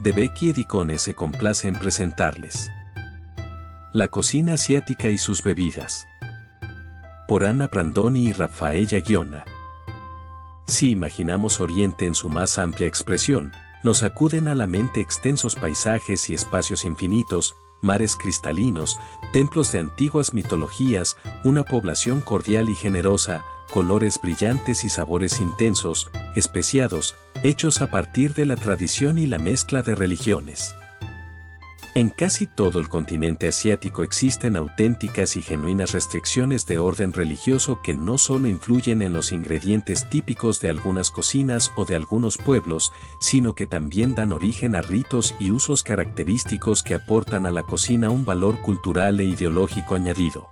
de Becky Edicone se complace en presentarles. La cocina asiática y sus bebidas. Por Ana Brandoni y Rafaela Guiona. Si imaginamos Oriente en su más amplia expresión, nos acuden a la mente extensos paisajes y espacios infinitos, mares cristalinos, templos de antiguas mitologías, una población cordial y generosa, colores brillantes y sabores intensos, especiados, hechos a partir de la tradición y la mezcla de religiones. En casi todo el continente asiático existen auténticas y genuinas restricciones de orden religioso que no solo influyen en los ingredientes típicos de algunas cocinas o de algunos pueblos, sino que también dan origen a ritos y usos característicos que aportan a la cocina un valor cultural e ideológico añadido.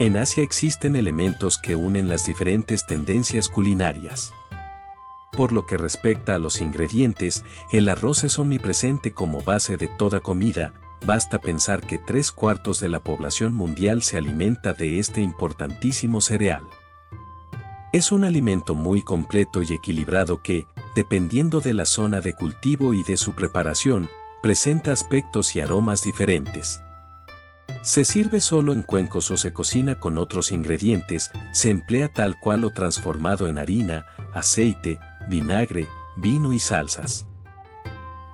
En Asia existen elementos que unen las diferentes tendencias culinarias. Por lo que respecta a los ingredientes, el arroz es omnipresente como base de toda comida, basta pensar que tres cuartos de la población mundial se alimenta de este importantísimo cereal. Es un alimento muy completo y equilibrado que, dependiendo de la zona de cultivo y de su preparación, presenta aspectos y aromas diferentes. Se sirve solo en cuencos o se cocina con otros ingredientes, se emplea tal cual o transformado en harina, aceite, vinagre, vino y salsas.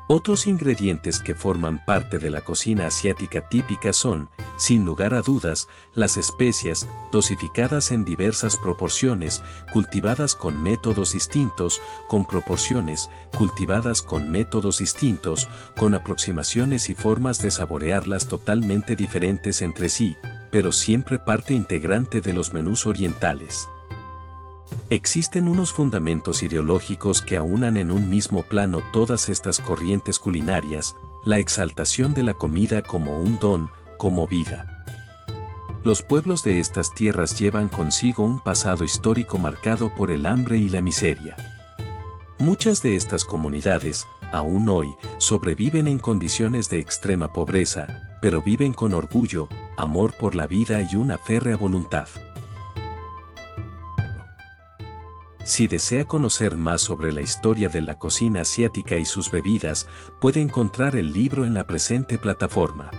Otros ingredientes que forman parte de la cocina asiática típica son, sin lugar a dudas, las especias, dosificadas en diversas proporciones, cultivadas con métodos distintos, con proporciones, cultivadas con métodos distintos, con aproximaciones y formas de saborearlas totalmente diferentes entre sí, pero siempre parte integrante de los menús orientales. Existen unos fundamentos ideológicos que aunan en un mismo plano todas estas corrientes culinarias, la exaltación de la comida como un don, como vida. Los pueblos de estas tierras llevan consigo un pasado histórico marcado por el hambre y la miseria. Muchas de estas comunidades, aún hoy, sobreviven en condiciones de extrema pobreza, pero viven con orgullo, amor por la vida y una férrea voluntad. Si desea conocer más sobre la historia de la cocina asiática y sus bebidas, puede encontrar el libro en la presente plataforma.